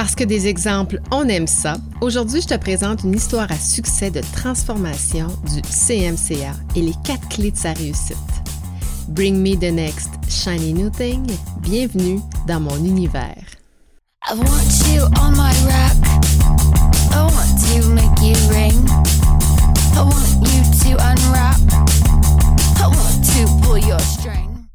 Parce que des exemples, on aime ça. Aujourd'hui, je te présente une histoire à succès de transformation du CMCA et les quatre clés de sa réussite. Bring me the next shiny new thing. Bienvenue dans mon univers. I want you on my. I want to make you ring. I want you to unwrap. I want to pull your.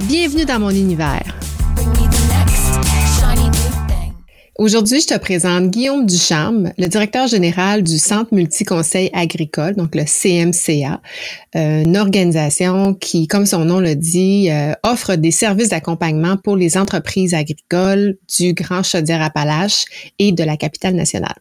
Bienvenue dans mon univers. Aujourd'hui, je te présente Guillaume Ducharme, le directeur général du Centre multi-conseil agricole, donc le CMCA, une organisation qui, comme son nom le dit, euh, offre des services d'accompagnement pour les entreprises agricoles du Grand Chaudière-Appalaches et de la capitale nationale.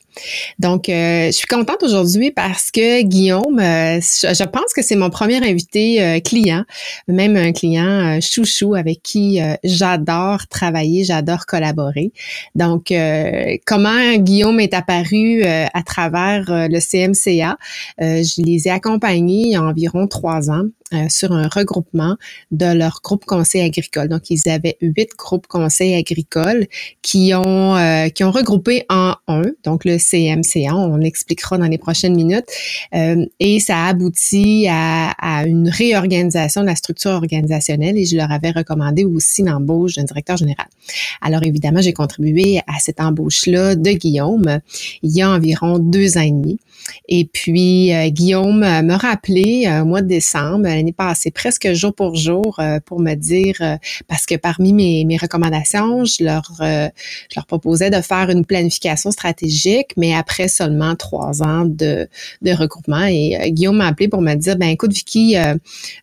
Donc, euh, je suis contente aujourd'hui parce que Guillaume, je pense que c'est mon premier invité client, même un client chouchou avec qui j'adore travailler, j'adore collaborer. Donc, euh, comment Guillaume est apparu euh, à travers euh, le CMCA. je les ai accompagnés il y a environ trois ans euh, sur un regroupement de leur groupe conseil agricole. Donc, ils avaient huit groupes conseils agricoles qui ont euh, qui ont regroupé en un, donc le CMCA. On l'expliquera dans les prochaines minutes. Euh, et ça a abouti à, à, une réorganisation de la structure organisationnelle et je leur avais recommandé aussi l'embauche d'un directeur général. Alors, évidemment, j'ai contribué à cette embauche-là de Guillaume il y a environ deux ans et demi. Et puis, Guillaume me rappelé au mois de décembre, l'année passée, presque jour pour jour, euh, pour me dire, euh, parce que parmi mes, recommandations, je leur, euh, je leur proposais de faire une planification stratégique, mais après seulement trois ans de, de regroupement. Et Guillaume m'a appelé pour me dire, ben écoute Vicky,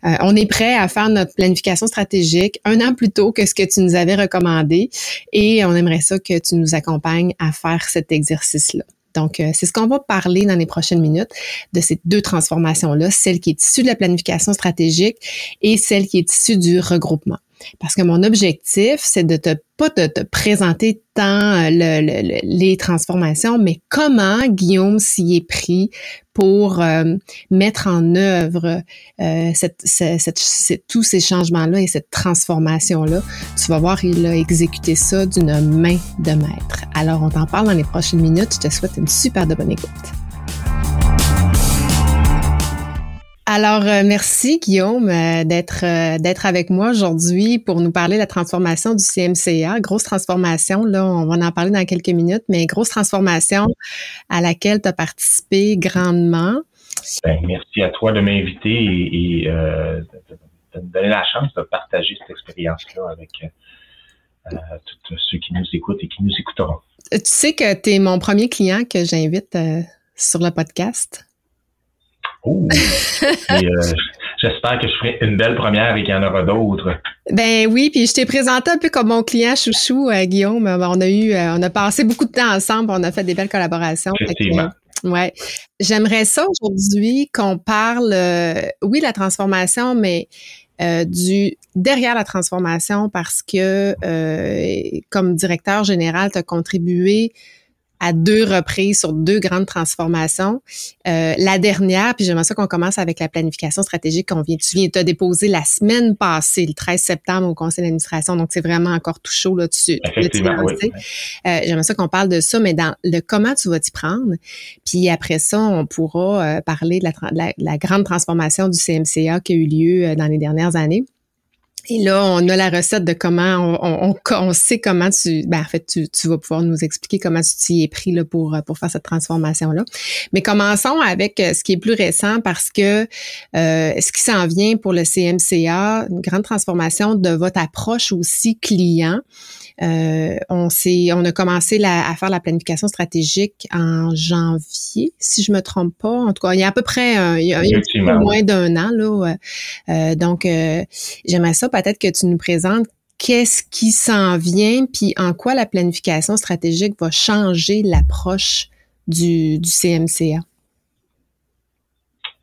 on est prêt à faire notre planification stratégique un an plus tôt que ce que tu nous avais recommandé et on aimerait ça que tu nous accompagnes à faire cet exercice-là. Donc, euh, c'est ce qu'on va parler dans les prochaines minutes de ces deux transformations-là, celle qui est issue de la planification stratégique et celle qui est issue du regroupement. Parce que mon objectif, c'est de te pas te présenter tant euh, les transformations, mais comment Guillaume s'y est pris pour euh, mettre en œuvre euh, tous ces changements-là et cette transformation-là. Tu vas voir, il a exécuté ça d'une main de maître. Alors, on t'en parle dans les prochaines minutes. Je te souhaite une super de bonne écoute. Alors, euh, merci Guillaume euh, d'être euh, d'être avec moi aujourd'hui pour nous parler de la transformation du CMCA. Grosse transformation, là, on va en parler dans quelques minutes, mais grosse transformation à laquelle tu as participé grandement. Ben, merci à toi de m'inviter et, de, me donner la chance de partager cette expérience-là avec tous ceux qui nous écoutent et qui nous écouteront. Tu sais que tu es mon premier client que j'invite sur le podcast. Oh! Euh, j'espère que je ferai une belle première et qu'il y en aura d'autres. Ben oui, puis je t'ai présenté un peu comme mon client chouchou, euh, Guillaume. On a eu, euh, on a passé beaucoup de temps ensemble, on a fait des belles collaborations. Effectivement. ouais. J'aimerais ça aujourd'hui qu'on parle, oui, la transformation, mais du derrière la transformation parce que comme directeur général, tu as contribué à deux reprises sur deux grandes transformations. Euh, la dernière, puis j'aimerais ça qu'on commence avec la planification stratégique qu'on vient, tu viens de déposer la semaine passée, le 13 septembre au conseil d'administration. Donc, c'est vraiment encore tout chaud là-dessus. Euh, j'aimerais ça qu'on parle de ça, mais dans le comment tu vas t'y prendre. Puis après ça, on pourra euh, parler de la, la, grande transformation du CMCA qui a eu lieu dans les dernières années. Et là, on a la recette de comment on, on, sait comment tu, ben en fait, tu, tu, vas pouvoir nous expliquer comment tu t'y es pris là, pour, pour faire cette transformation-là. Mais commençons avec euh, ce qui est plus récent parce que euh, ce qui s'en vient pour le CMCA, une grande transformation de votre approche aussi client. Euh, on s'est, on a commencé la, à faire la planification stratégique en janvier, si je me trompe pas. En tout cas, il y a à peu près un, il y a, un peu moins d'un an là. Euh, donc, euh, j'aimerais ça peut-être que tu nous présentes qu'est-ce qui s'en vient, puis en quoi la planification stratégique va changer l'approche du, CMCA?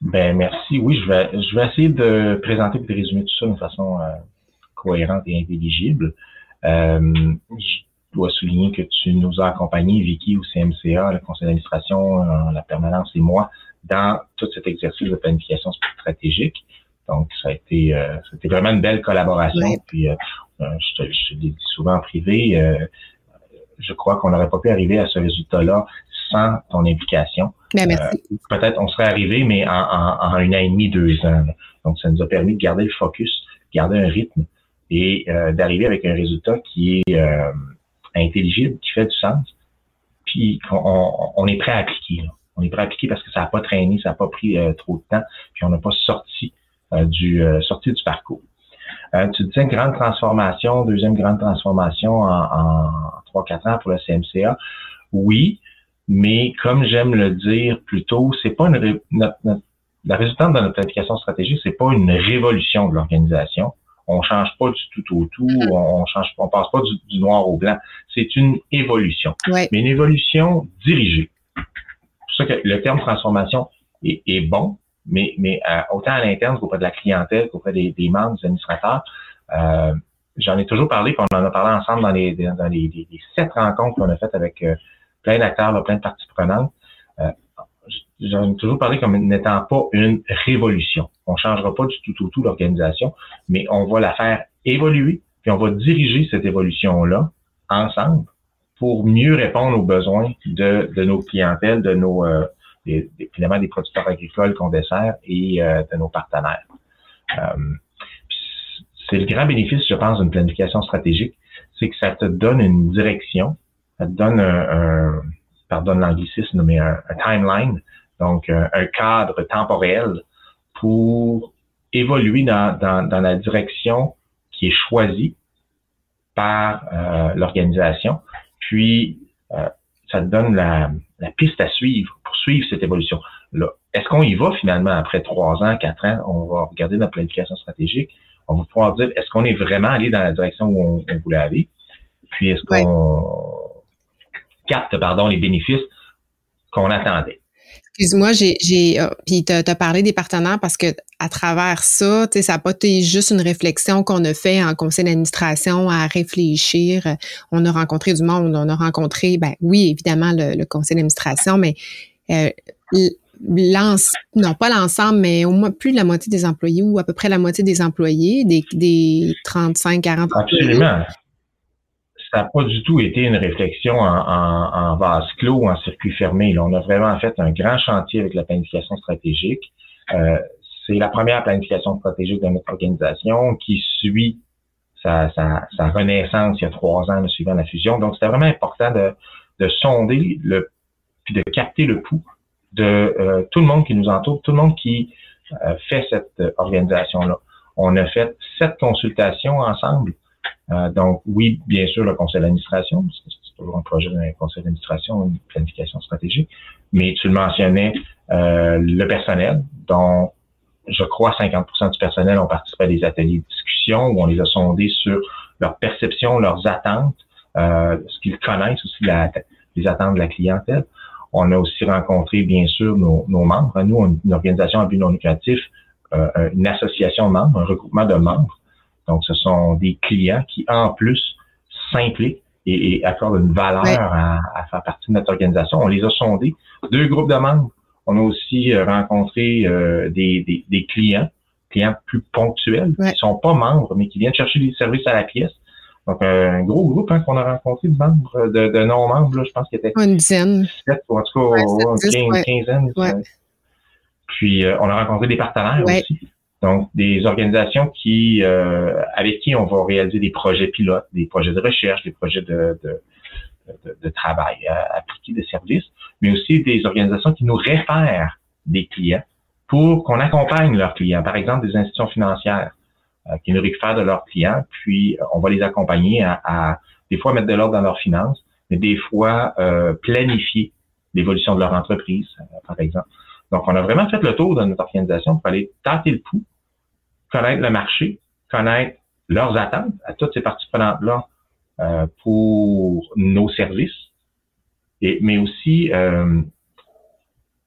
Ben merci. Oui, je vais, je vais essayer de présenter et de résumer tout ça d'une façon euh, cohérente et intelligible. Euh, je dois souligner que tu nous as accompagnés, Vicky, au CMCA, le conseil d'administration, euh, la permanence et moi, dans tout cet exercice de planification stratégique. Donc, ça a été, c'était vraiment une belle collaboration. Puis, je te, je te l'ai dit souvent en privé, je crois qu'on n'aurait pas pu arriver à ce résultat-là sans ton implication. Ben, euh, peut-être on serait arrivé, mais en, en, un an et demi, deux ans. Donc, ça nous a permis de garder le focus, garder un rythme et euh, d'arriver avec un résultat qui est euh, intelligible, qui fait du sens, puis on, on est prêt à appliquer. On est prêt à appliquer parce que ça n'a pas traîné, ça n'a pas pris trop de temps, puis on n'a pas sorti du sorti du parcours. tu disais une grande transformation, deuxième grande transformation en, trois, quatre ans pour le CMCA. Oui, mais comme j'aime le dire plus tôt, c'est pas une la résultante de notre planification stratégique, c'est pas une révolution de l'organisation. On change pas du tout au tout, mm-hmm. on, change, on passe pas du, noir au blanc. C'est une évolution, mais une évolution dirigée. C'est pour ça que le terme transformation est, bon, mais, mais euh, autant à l'interne qu'auprès de la clientèle, qu'auprès des, des membres, des administrateurs. Euh, J'en ai toujours parlé, puis on en a parlé ensemble dans les, dans les, sept rencontres qu'on a faites avec euh, plein d'acteurs, plein de parties prenantes. Euh, J'en ai toujours parlé comme n'étant pas une révolution. On changera pas du tout au tout l'organisation, mais on va la faire évoluer, puis on va diriger cette évolution-là ensemble pour mieux répondre aux besoins de, de nos clientèles, de nos euh, des, finalement des producteurs agricoles qu'on dessert et euh, de nos partenaires. Euh, c'est le grand bénéfice, je pense, d'une planification stratégique, c'est que ça te donne une direction, ça te donne un, pardonne l'anglicisme, mais un, timeline, donc un, cadre temporel pour évoluer dans, la direction qui est choisie par euh, l'organisation. Puis, euh, ça te donne la, piste à suivre pour suivre cette évolution. Là, est-ce qu'on y va finalement après trois ans, quatre ans? On va regarder notre planification stratégique. On va pouvoir dire, est-ce qu'on est vraiment allé dans la direction où on, voulait aller? Puis, est-ce qu'on capte pardon, les bénéfices qu'on attendait? Excuse-moi, j'ai, j'ai euh, puis tu as parlé des partenaires parce que à travers ça, tu sais, ça n'a pas été juste une réflexion qu'on a fait en conseil d'administration à réfléchir. On a rencontré du monde, on a rencontré, ben oui, évidemment le, conseil d'administration, mais euh, non pas l'ensemble, mais au moins plus de la moitié des employés ou à peu près la moitié des employés, des, des 35-40 Absolument ça n'a pas du tout été une réflexion en, vase clos en circuit fermé. Là, on a vraiment fait un grand chantier avec la planification stratégique. Euh, c'est la première planification stratégique de notre organisation qui suit sa, sa, sa renaissance il y a trois ans suivant la fusion. Donc, c'était vraiment important de sonder le puis de capter le pouls de euh, tout le monde qui nous entoure, tout le monde qui euh, fait cette organisation-là. On a fait sept consultations ensemble euh, donc, oui, bien sûr, le conseil d'administration, c'est toujours un projet d'un conseil d'administration, une planification stratégique, mais tu le mentionnais, euh, le personnel, dont je crois 50% du personnel ont participé à des ateliers de discussion où on les a sondés sur leur perception, leurs attentes, euh, ce qu'ils connaissent aussi les attentes de la clientèle. On a aussi rencontré, bien sûr, nos, membres. Nous, une organisation à but non lucratif, une association de membres, un regroupement de membres donc, ce sont des clients qui, en plus, s'impliquent et, accordent une valeur à, faire partie de notre organisation. On les a sondés. Deux groupes de membres. On a aussi euh, rencontré euh, des, clients, clients plus ponctuels, qui qui sont pas membres, mais qui viennent chercher des services à la pièce. Donc, un gros groupe hein, qu'on a rencontré de membres, de, non-membres, je pense qu'il était une dizaine. Sept, ou en tout cas, une quinzaine. Puis, euh, on a rencontré des partenaires aussi. Donc, des organisations qui, euh, avec qui on va réaliser des projets pilotes, des projets de recherche, des projets de, de, de, travail à appliquer des services, mais aussi des organisations qui nous réfèrent des clients pour qu'on accompagne leurs clients. Par exemple, des institutions financières euh, qui nous réfèrent de leurs clients, puis euh, on va les accompagner à, à des fois mettre de l'ordre dans leurs finances, mais des fois euh, planifier l'évolution de leur entreprise, par exemple. Donc, on a vraiment fait le tour de notre organisation pour aller tâter le pouls, connaître le marché, connaître leurs attentes à toutes ces parties prenantes-là euh, pour nos services, et, mais aussi euh,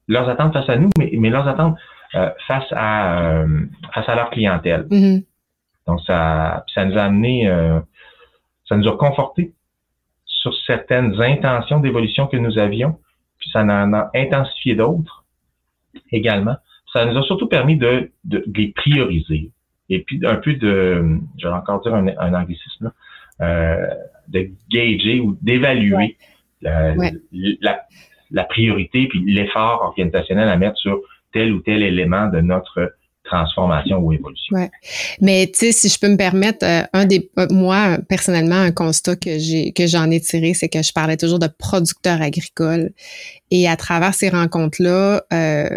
leurs attentes face à nous, mais, mais leurs attentes euh, face à face à leur clientèle. Mm-hmm. Donc ça, ça nous a amené, ça nous a conforté sur certaines intentions d'évolution que nous avions, puis ça en a intensifié d'autres également. Ça nous a surtout permis de, de, les prioriser. Et puis un peu de, je vais encore dire un, un anglicisme, euh, de gager ou d'évaluer la, la, la, priorité puis l'effort organisationnel à mettre sur tel ou tel élément de notre transformation ou évolution. Ouais. Mais tu sais, si je peux me permettre, euh, un des euh, moi personnellement un constat que j'ai que j'en ai tiré, c'est que je parlais toujours de producteurs agricoles et à travers ces rencontres là, euh,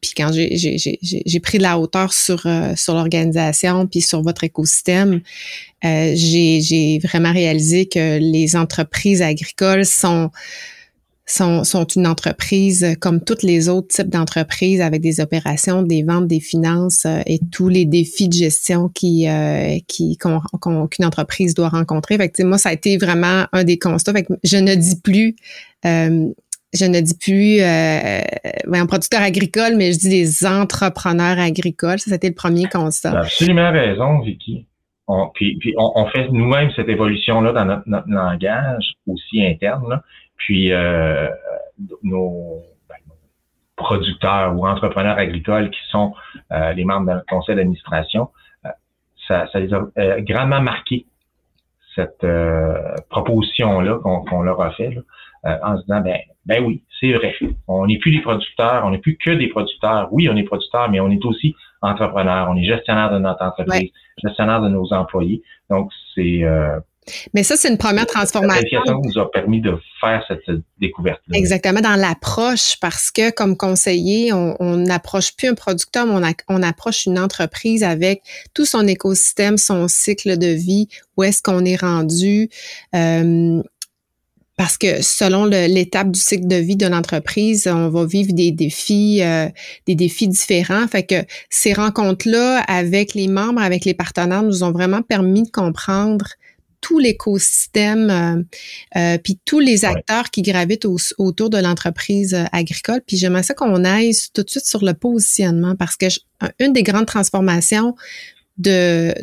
puis quand j'ai j'ai pris de la hauteur sur euh, sur l'organisation puis sur votre écosystème, j'ai j'ai vraiment réalisé que les entreprises agricoles sont sont, une entreprise comme toutes les autres types d'entreprises avec des opérations, des ventes, des finances euh, et tous les défis de gestion qui euh, qu'une entreprise doit rencontrer. Fait moi, ça a été vraiment un des constats. Fait je ne dis plus euh, je ne dis plus euh, un producteur agricole, mais je dis des entrepreneurs agricoles. Ça, c'était le premier constat. absolument raison, Vicky. On, puis, on, fait nous-mêmes cette évolution-là dans notre, notre, langage aussi interne. Puis euh, ben, nos, producteurs ou entrepreneurs agricoles qui sont euh, les membres d'un conseil d'administration, euh, ça, ça, les a grandement marqué cette proposition-là qu'on leur a fait en se disant ben, ben oui, c'est vrai. On n'est plus des producteurs, on n'est plus que des producteurs. Oui, on est producteurs, mais on est aussi entrepreneurs, on est gestionnaire de notre entreprise, gestionnaire de nos employés. Donc, c'est mais ça, c'est une première transformation. La nous a permis de faire cette découverte. -là. Exactement, dans l'approche, parce que comme conseiller, on n'approche plus un producteur, mais on, on, approche une entreprise avec tout son écosystème, son cycle de vie, où est-ce qu'on est rendu. Euh, parce que selon l'étape du cycle de vie de l'entreprise, on va vivre des défis, euh, des défis différents. Fait que ces rencontres-là avec les membres, avec les partenaires, nous ont vraiment permis de comprendre tout l'écosystème, euh, euh, puis tous les acteurs qui gravitent autour de l'entreprise euh, agricole. Puis j'aimerais ça qu'on aille tout de suite sur le positionnement parce que une des grandes transformations de,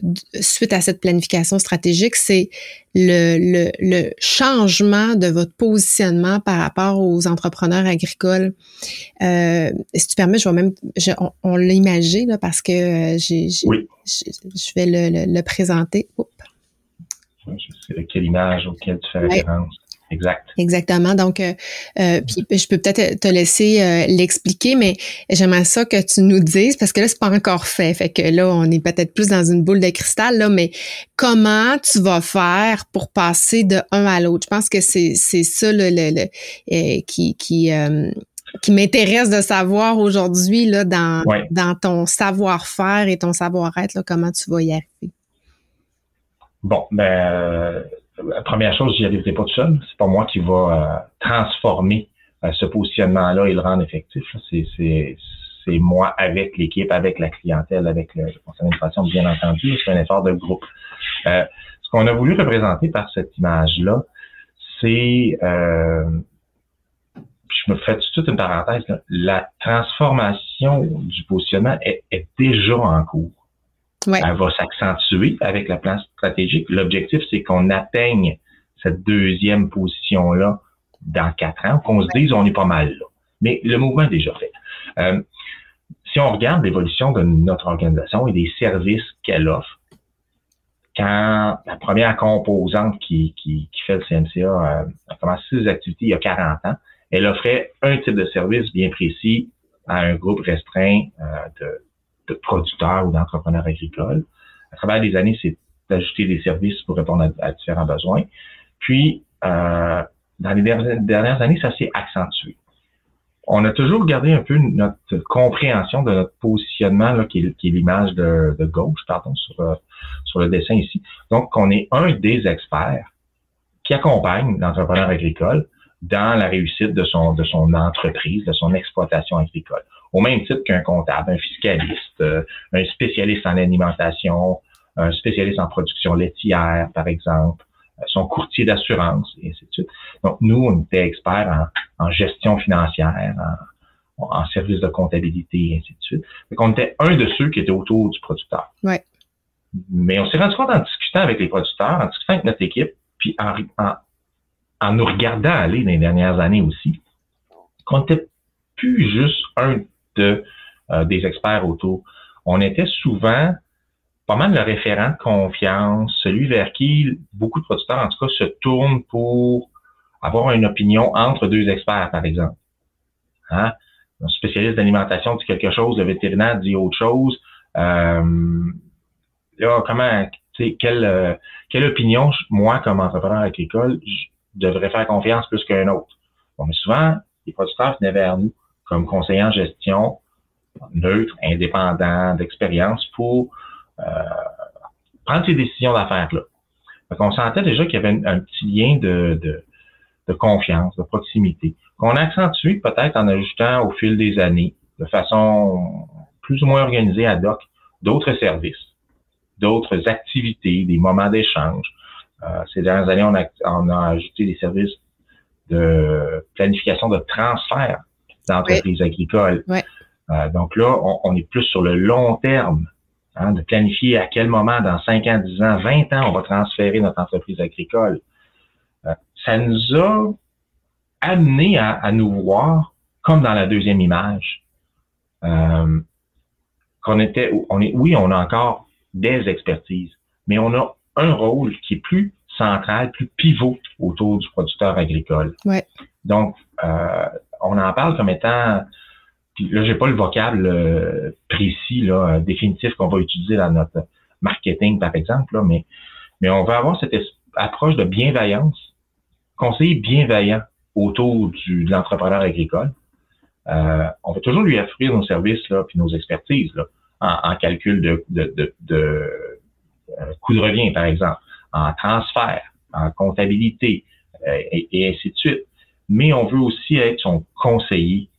suite à cette planification stratégique, c'est le, le, le, changement de votre positionnement par rapport aux entrepreneurs agricoles. Euh, si tu permets, je vais même, on, on l'a parce que j'ai, je vais le, le, présenter. Oups quelle image auquel tu fais référence. Exact. Exactement. Donc, euh, euh, puis je peux peut-être te laisser euh, l'expliquer, mais j'aimerais ça que tu nous dises parce que là c'est pas encore fait. Fait que là on est peut-être plus dans une boule de cristal là, mais comment tu vas faire pour passer de un à l'autre? Je pense que c'est c'est ça le, le, qui qui qui m'intéresse de savoir aujourd'hui là dans dans ton savoir-faire et ton savoir-être là comment tu vas y arriver. Bon, ben, euh, la première chose, j'y arriverai pas tout seul. C'est pas moi qui va euh, transformer euh, ce positionnement-là et le rendre effectif. C'est, moi avec l'équipe, avec la clientèle, avec le, conseil d'administration, bien entendu. C'est un effort de groupe. ce qu'on a voulu représenter par cette image-là, c'est, je me fais tout de suite une parenthèse, la transformation du positionnement est déjà en cours. Elle va s'accentuer avec la plan stratégique. L'objectif, c'est qu'on atteigne cette deuxième position-là dans quatre ans, qu'on se dise on est pas mal là. Mais le mouvement est déjà fait. Euh, si on regarde l'évolution de notre organisation et des services qu'elle offre, quand la première composante qui, qui, qui fait le CMCA euh, a commencé ses activités il y a 40 ans, elle offrait un type de service bien précis à un groupe restreint euh, de de producteurs ou d'entrepreneurs agricoles. À travers les années, c'est d'ajouter des services pour répondre à, différents besoins. Puis, euh, dans les dernières années, ça s'est accentué. On a toujours gardé un peu notre compréhension de notre positionnement, là, qui est, l'image de, gauche, pardon, sur, euh, sur le dessin ici. Donc, on est un des experts qui accompagne l'entrepreneur agricole dans la réussite de son entreprise, de son exploitation agricole au même titre qu'un comptable, un fiscaliste, euh, un spécialiste en alimentation, un spécialiste en production laitière, par exemple, euh, son courtier d'assurance, et ainsi de suite. Donc, nous, on était experts en, gestion financière, en, en services de comptabilité, et ainsi de suite. Donc, on était un de ceux qui étaient autour du producteur. Ouais. Mais on s'est rendu compte en discutant avec les producteurs, en discutant avec notre équipe, puis en, en, nous regardant aller dans les dernières années aussi, qu'on n'était plus juste un euh, des experts autour. On était souvent pas mal le référent de confiance, celui vers qui beaucoup de producteurs, en tout cas, se tournent pour avoir une opinion entre deux experts, par exemple. Hein? Un spécialiste d'alimentation dit quelque chose, le vétérinaire dit autre chose. Euh, là, comment, quelle, euh, quelle opinion, moi, comme entrepreneur agricole, je devrais faire confiance plus qu'un autre? Bon, mais souvent, les producteurs venaient vers nous comme conseillers en gestion, neutre, indépendant, d'expérience pour euh, prendre ces décisions d'affaires-là. Donc, on sentait déjà qu'il y avait un, petit lien de, de, de, confiance, de proximité, qu'on a accentué peut-être en ajoutant au fil des années, de façon plus ou moins organisée ad hoc, d'autres services, d'autres activités, des moments d'échange. Euh, ces dernières années, on a, on a ajouté des services de planification de transfert d'entreprises agricoles. Euh, donc là, on, on, est plus sur le long terme Hein, de planifier à quel moment, dans 5 ans, 10 ans, 20 ans, on va transférer notre entreprise agricole. Euh, ça nous a amené à, nous voir comme dans la deuxième image. Euh, qu'on était, on est, oui, on a encore des expertises, mais on a un rôle qui est plus central, plus pivot autour du producteur agricole. Ouais. Donc, euh, on en parle comme étant puis là, j'ai pas le vocable euh, précis, là, définitif qu'on va utiliser dans notre marketing, par exemple, là, mais, mais on va avoir cette approche de bienveillance, conseiller bienveillant autour du, de l'entrepreneur agricole. Euh, on va toujours lui offrir nos services là, puis nos expertises là, en, calcul de, de, de, de euh, coût de revient, par exemple, en transfert, en comptabilité, et, et ainsi de suite. Mais on veut aussi être son conseiller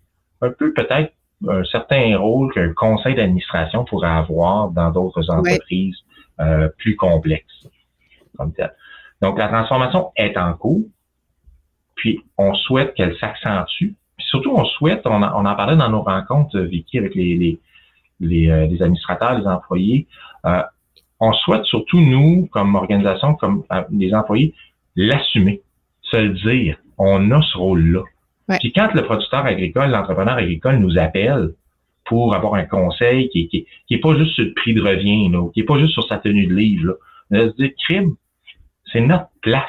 un peu peut-être un certain rôle qu'un conseil d'administration pourrait avoir dans d'autres entreprises euh, plus complexes. Comme Donc, la transformation est en cours, puis on souhaite qu'elle s'accentue. Puis surtout, on souhaite, on, en parlait dans nos rencontres, Vicky, avec les, les, les, euh, les administrateurs, les employés, euh, on souhaite surtout, nous, comme organisation, comme les employés, l'assumer, se le dire. On a ce rôle-là. Puis quand le producteur agricole, l'entrepreneur agricole nous appelle pour avoir un conseil qui, qui, qui est pas juste sur le prix de revient, là, qui est pas juste sur sa tenue de livre, là. on se dire, crime, c'est notre place.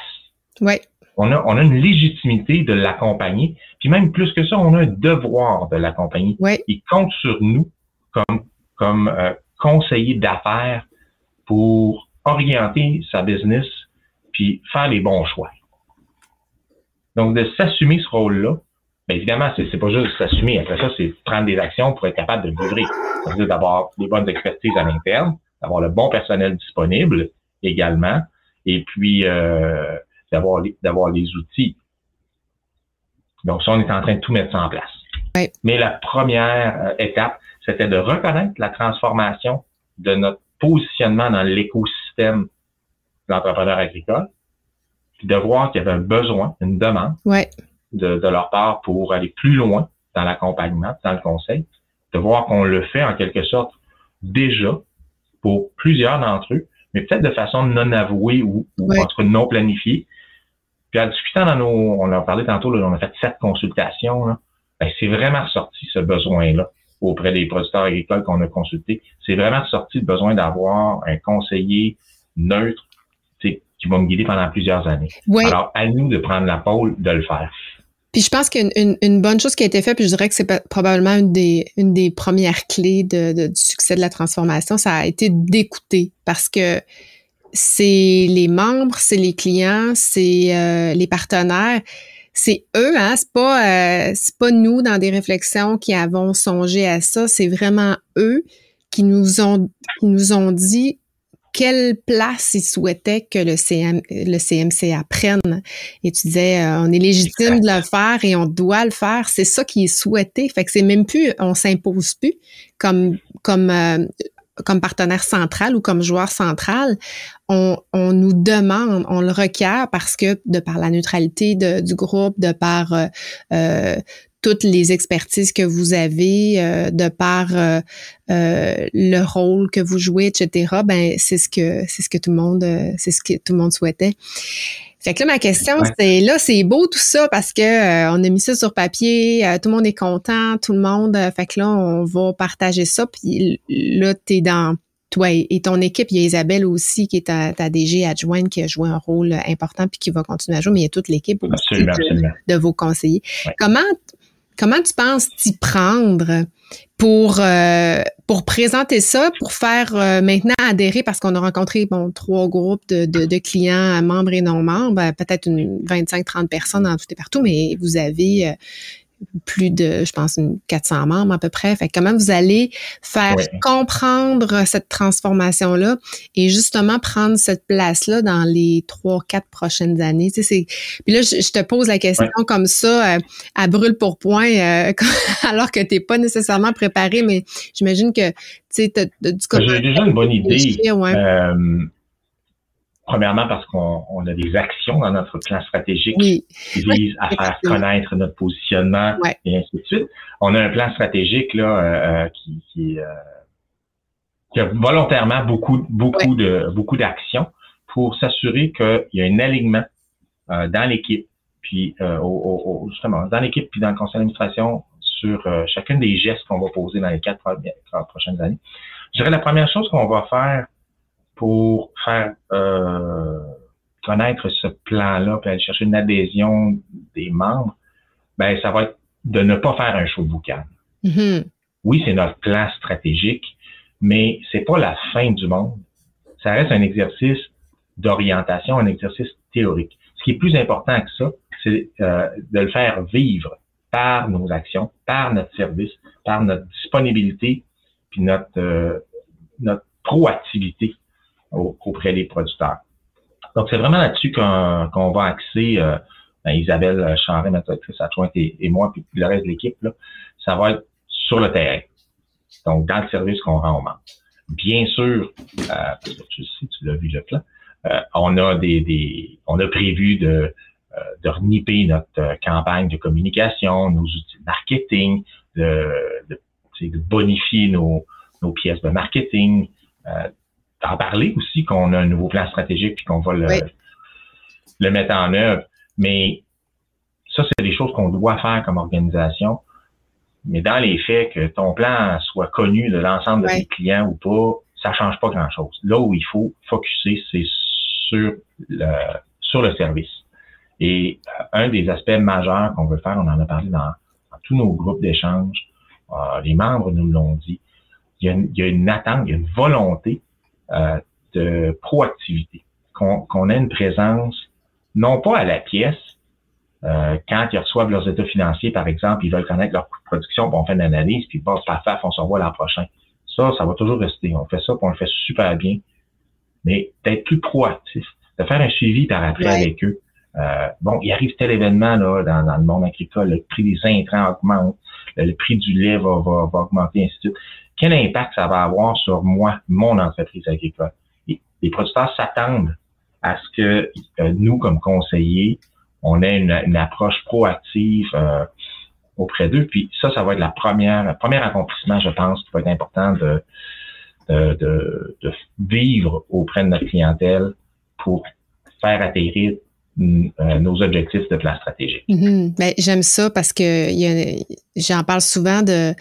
Ouais. On a, on a une légitimité de l'accompagner. Puis même plus que ça, on a un devoir de l'accompagner. Ouais. Il compte sur nous comme, comme euh, conseiller d'affaires pour orienter sa business puis faire les bons choix. Donc, de s'assumer ce rôle-là, Bien évidemment, c'est, pas juste s'assumer. Après ça, c'est prendre des actions pour être capable de livrer. C'est-à-dire d'avoir les bonnes expertises à l'interne, d'avoir le bon personnel disponible également, et puis euh, d'avoir, les, d'avoir les outils. Donc, ça, on est en train de tout mettre ça en place. Mais la première euh, étape, c'était de reconnaître la transformation de notre positionnement dans l'écosystème de l'entrepreneur agricole, puis de voir qu'il y avait un besoin, une demande. Ouais de, leur part pour aller plus loin dans l'accompagnement, dans le conseil, de voir qu'on le fait en quelque sorte déjà pour plusieurs d'entre eux, mais peut-être de façon non avouée ou, ou entre non planifiée. Puis en discutant dans nos, on a parlé tantôt, là, on a fait sept consultations, là, ben, c'est vraiment ressorti ce besoin-là auprès des producteurs agricoles qu'on a consultés. C'est vraiment ressorti le besoin d'avoir un conseiller neutre qui va me guider pendant plusieurs années. Alors, à nous de prendre la pôle de le faire. Puis je pense qu'une une, bonne chose qui a été faite, puis je dirais que c'est probablement une des, une des premières clés de, du succès de la transformation, ça a été d'écouter parce que c'est les membres, c'est les clients, c'est euh, les partenaires, c'est eux, hein, c'est pas euh, c'est pas nous dans des réflexions qui avons songé à ça, c'est vraiment eux qui nous ont qui nous ont dit quelle place ils souhaitaient que le, CM, le CMCA prenne. Et tu disais, euh, on est légitime de le faire et on doit le faire. C'est ça qui est souhaité. Fait que c'est même plus, on s'impose plus comme, comme, euh, comme partenaire central ou comme joueur central, on, on, nous demande, on le requiert parce que de par la neutralité de, du groupe, de par euh, euh toutes les expertises que vous avez, euh, de par euh, le rôle que vous jouez, etc. Ben c'est ce que c'est ce que tout le monde c'est ce que tout le monde souhaitait. Fait que là, ma question, c'est là, c'est beau tout ça parce que euh, on a mis ça sur papier, euh, tout le monde est content, tout le monde. Euh, fait que là, on va partager ça. Puis là, t'es dans toi et ton équipe. Il y a Isabelle aussi qui est ta, DG adjointe qui a joué un rôle important puis qui va continuer à jouer, mais il y a toute l'équipe aussi de, vos conseillers. Comment comment tu penses t'y prendre pour euh, présenter ça, pour faire euh, maintenant adhérer, parce qu'on a rencontré trois groupes de, clients, membres et non membres, peut-être une 25-30 personnes dans tout et partout, mais vous avez euh, plus de, je pense, une 400 membres à peu près. Fait comment vous allez faire comprendre cette transformation-là et justement prendre cette place-là dans les trois, quatre prochaines années? Tu sais, Puis là, je, te pose la question comme ça, euh, à brûle pour point, euh, alors que tu n'es pas nécessairement préparé, mais j'imagine que tu sais, du J'ai déjà une bonne idée. Euh, Premièrement, parce qu'on a des actions dans notre plan stratégique qui visent à faire connaître notre positionnement et ainsi de suite. On a un plan stratégique là euh, euh, qui, qui, euh, qui, a volontairement beaucoup, beaucoup de beaucoup d'actions pour s'assurer qu'il y a un alignement dans l'équipe, puis au, justement dans l'équipe puis dans le conseil d'administration sur chacun des gestes qu'on va poser dans les quatre, quatre prochaines années. Je dirais la première chose qu'on va faire pour faire euh, connaître ce plan-là, puis aller chercher une adhésion des membres, ben ça va être de ne pas faire un show de boucan. Mm-hmm. Oui, c'est notre plan stratégique, mais c'est pas la fin du monde. Ça reste un exercice d'orientation, un exercice théorique. Ce qui est plus important que ça, c'est euh, de le faire vivre par nos actions, par notre service, par notre disponibilité, puis notre, euh, notre proactivité auprès des producteurs. Donc, c'est vraiment là-dessus qu'on va axer euh, ben, Isabelle Chanré, notre actrice adjointe, et, moi, puis le reste de l'équipe, ça va être sur le terrain. Donc, dans le service qu'on rend aux membres. Bien sûr, euh, tu sais, tu l'as vu le plan, euh, on a des, des, on a prévu de, euh, de reniper notre campagne de communication, nos outils de marketing, de, de, de bonifier nos, nos pièces de marketing, euh, en parler aussi qu'on a un nouveau plan stratégique puis qu'on va le, le mettre en œuvre. Mais ça, c'est des choses qu'on doit faire comme organisation. Mais dans les faits, que ton plan soit connu de l'ensemble de tes clients ou pas, ça change pas grand-chose. Là où il faut focuser, c'est sur le, sur le service. Et euh, un des aspects majeurs qu'on veut faire, on en a parlé dans, tous nos groupes d'échange, euh, les membres nous l'ont dit, il y, a une, il y, a une, attente, il y a une volonté euh, de proactivité, qu'on ait une présence, non pas à la pièce, euh, quand ils reçoivent leurs états financiers, par exemple, ils veulent connaître leur coût de production, puis on fait une analyse, puis passe par faf, on se revoit l'an prochain. Ça, ça va toujours rester. On fait ça, puis on le fait super bien. Mais d'être plus proactif, de faire un suivi par après avec eux. Euh, bon, il arrive tel événement là dans, dans, le monde agricole, le prix des intrants augmente, le, prix du lait va, va, va augmenter, ainsi de suite quel impact ça va avoir sur moi, mon entreprise agricole? les producteurs s'attendent à ce que euh, nous, comme conseillers, on ait une, approche proactive euh, auprès d'eux. Puis ça, ça va être la première, le premier accomplissement, je pense, qui va être important de, de, de vivre auprès de notre clientèle pour faire atterrir nos objectifs de plan stratégique. Mm-hmm. Ben, j'aime ça parce que j'en parle souvent de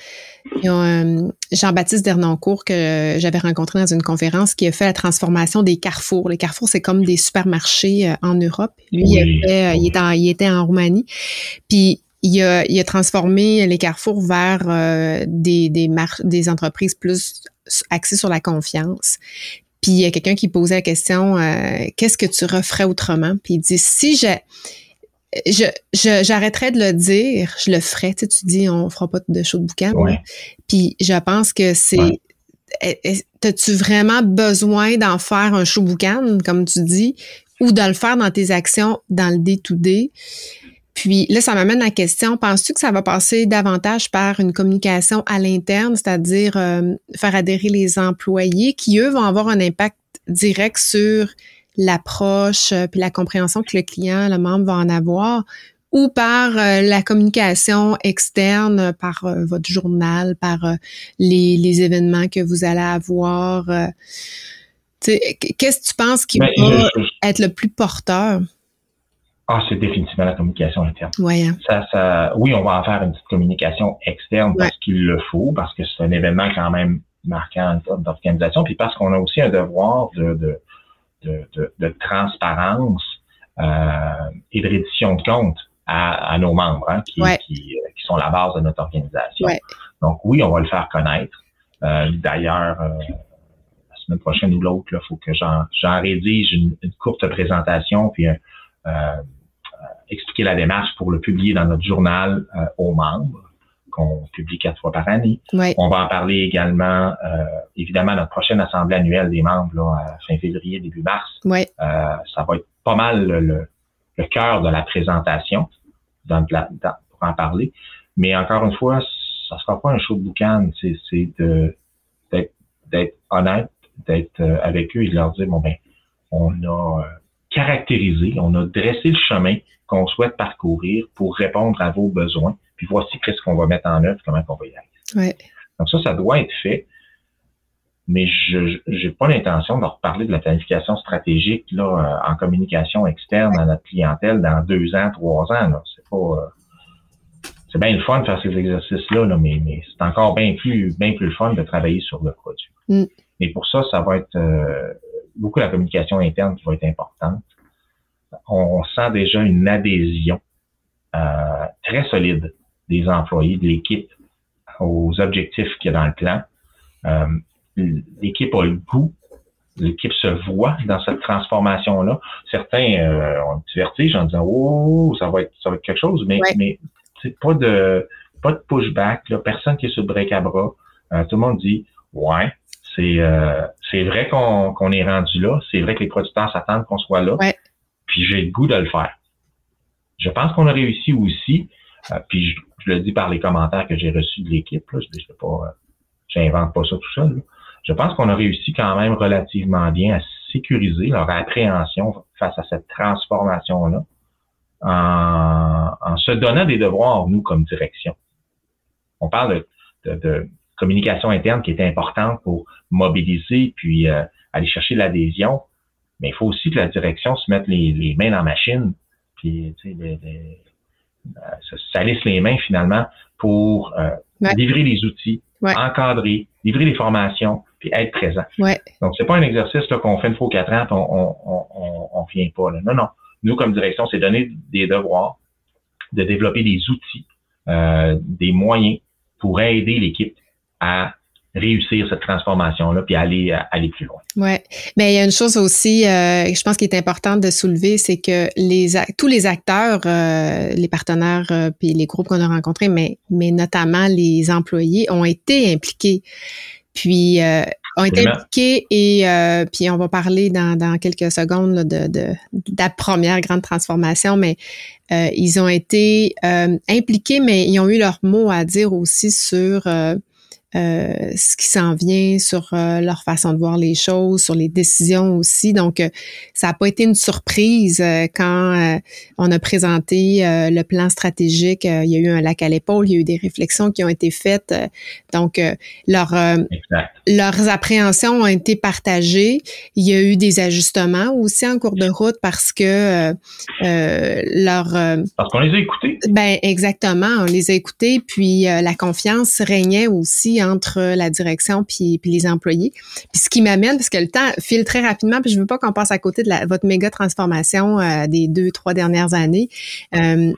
Jean-Baptiste Dernoncourt que j'avais rencontré dans une conférence qui a fait la transformation des carrefours. Les carrefours, c'est comme des supermarchés euh, en Europe. Lui, il, euh, il, était en, il était en Roumanie. Puis il a, il a transformé les carrefours vers des, des, des entreprises plus axées sur la confiance. Puis il y a quelqu'un qui posait la question euh, qu'est-ce que tu referais autrement? Puis il dit si je je, j'arrêterais de le dire, je le ferais. Tu, sais, tu dis, on fera pas de show de boucan. Puis je pense que c'est. As-tu vraiment besoin d'en faire un show boucan, comme tu dis, ou de le faire dans tes actions dans le day-to-day? Puis là, ça m'amène à la question, penses-tu que ça va passer davantage par une communication à l'interne, c'est-à-dire euh, faire adhérer les employés qui, eux, vont avoir un impact direct sur l'approche euh, puis la compréhension que le client, le membre va en avoir, ou par euh, la communication externe, par votre journal, par les, les, événements que vous allez avoir. Qu'est-ce que tu penses qui ben, va être le plus porteur? Ah, c'est définitivement la communication interne. Ouais. Hein. Ça, ça, oui, on va en faire une petite communication externe parce qu'il le faut, parce que c'est un événement quand même marquant d'organisation, puis parce qu'on a aussi un devoir de, de, de, de, transparence euh, et de reddition de compte à, à nos membres hein, qui, qui, qui, sont la base de notre organisation. Donc oui, on va le faire connaître. Euh, D'ailleurs, euh, la semaine prochaine ou l'autre, il faut que j'en rédige une, une, courte présentation puis un, euh, expliquer la démarche pour le publier dans notre journal euh, aux membres qu'on publie quatre fois par année. On va en parler également, euh, évidemment, à notre prochaine assemblée annuelle des membres, là, fin février, début mars. Euh, ça va être pas mal le, le, cœur de la présentation dans, pour en parler. Mais encore une fois, ça sera pas un show de boucan, c'est d'être honnête, d'être avec eux et de leur dire, bon ben, on a caractérisé, on a dressé le chemin qu'on souhaite parcourir pour répondre à vos besoins. Puis voici qu'est-ce qu'on va mettre en œuvre, comment on va y arriver. Donc ça, ça doit être fait. Mais je n'ai pas l'intention de reparler de la planification stratégique là, euh, en communication externe à notre clientèle dans deux ans, trois ans. C'est pas. Euh, c'est bien le fun de faire ces exercices-là, là, mais, mais c'est encore bien plus, bien plus le fun de travailler sur le produit. Mm. Mais pour ça, ça va être euh, beaucoup la communication interne qui va être importante on, sent déjà une adhésion euh, très solide des employés, de l'équipe aux objectifs qu'il y a dans le plan. Euh, l'équipe a le goût, l'équipe se voit dans cette transformation-là. Certains euh, ont un petit vertige en disant Oh, ça va être ça va être quelque chose, mais, mais c'est pas de pas de pushback, là, personne qui est sur le break à bras. tout le monde dit Ouais, c'est c'est vrai qu'on est rendu là, c'est vrai que les producteurs s'attendent qu'on soit là puis j'ai le goût de le faire. Je pense qu'on a réussi aussi, euh, puis je, le dis par les commentaires que j'ai reçus de l'équipe, là, je ne pas, euh, j'invente pas ça tout seul. Je pense qu'on a réussi quand même relativement bien à sécuriser leur appréhension face à cette transformation-là, en, se donnant des devoirs, nous, comme direction. On parle de, de, communication interne qui est importante pour mobiliser puis euh, aller chercher l'adhésion mais il faut aussi que la direction se mette les, les mains dans la machine, puis tu sais, euh, ça lisse les mains finalement pour euh, livrer les outils, encadrer, livrer les formations, puis être présent. Ouais. Donc, c'est pas un exercice là, qu'on fait une fois quatre ans, on, on, on, on, vient pas. Là. Non, non. Nous, comme direction, c'est donner des devoirs, de développer des outils, euh, des moyens pour aider l'équipe à réussir cette transformation-là puis aller, euh, aller plus loin. Ouais, mais il y a une chose aussi, euh, je pense qui est importante de soulever, c'est que les tous les acteurs, euh, les partenaires euh, puis les groupes qu'on a rencontrés, mais mais notamment les employés ont été impliqués. Puis euh, ont été impliqués et puis on va parler dans, dans quelques secondes de, de, de, la première grande transformation, mais ils ont été impliqués, mais ils ont eu leur mot à dire aussi sur euh, ce qui s'en vient, sur euh, leur façon de voir les choses, sur les décisions aussi. Donc, euh, ça n'a pas été une surprise quand on a présenté le plan stratégique. il y a eu un lac à l'épaule, il y a eu des réflexions qui ont été faites. donc, leur, leurs appréhensions ont été partagées. Il y a eu des ajustements aussi en cours de route parce que leur... parce qu'on les a écoutés. Ben, exactement, on les a écoutés. Puis, la confiance régnait aussi entre la direction puis, puis les employés. Puis ce qui m'amène, parce que le temps file très rapidement, puis je veux pas qu'on passe à côté de la, votre méga transformation euh, des deux, trois dernières années. Euh,